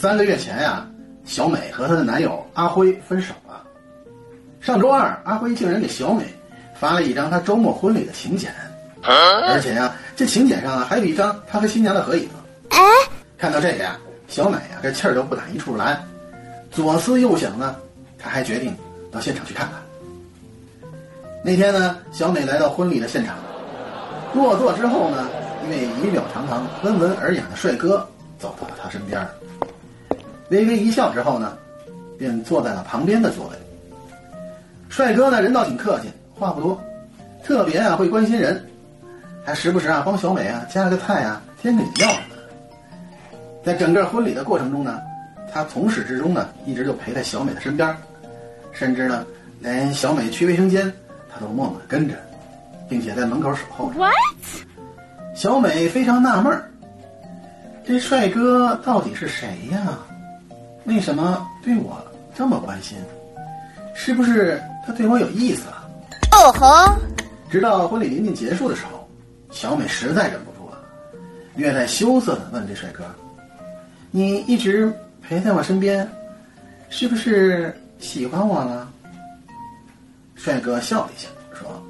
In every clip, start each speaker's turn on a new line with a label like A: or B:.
A: 三个月前呀，小美和她的男友阿辉分手了。上周二，阿辉竟然给小美发了一张他周末婚礼的请柬，而且呀，这请柬上啊还有一张他和新娘的合影。
B: 哎，
A: 看到这个呀，小美呀这气儿都不打一处来，左思右想呢，她还决定到现场去看看。那天呢，小美来到婚礼的现场，落座之后呢，一位仪表堂堂、温文尔雅的帅哥走到了她身边，微微一笑之后呢，便坐在了旁边的座位。帅哥呢，人倒挺客气，话不多，特别啊会关心人，还时不时啊帮小美啊夹个菜啊、添个饮料什么的。在整个婚礼的过程中呢，他从始至终呢一直就陪在小美的身边，甚至呢连小美去卫生间，他都默默的跟着，并且在门口守候着。
B: What？
A: 小美非常纳闷儿，这帅哥到底是谁呀？为什么对我这么关心？是不是他对我有意思啊？
B: 哦吼！
A: 直到婚礼临近结束的时候，小美实在忍不住了，略带羞涩的问这帅哥：“你一直陪在我身边，是不是喜欢我了？”帅哥笑了一下，说：“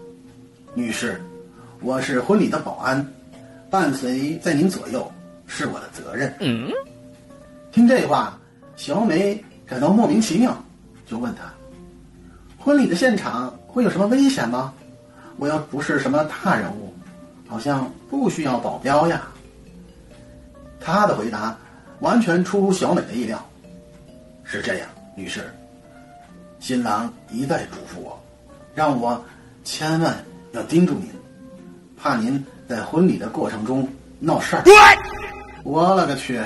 A: 女士，我是婚礼的保安，伴随在您左右是我的责任。”
B: 嗯，
A: 听这话，小美感到莫名其妙，就问他：“婚礼的现场会有什么危险吗？我要不是什么大人物，好像不需要保镖呀。”他的回答完全出乎小美的意料。是这样，女士，新郎一再嘱咐我，让我千万要盯住您，怕您在婚礼的过程中闹事儿。我勒个去！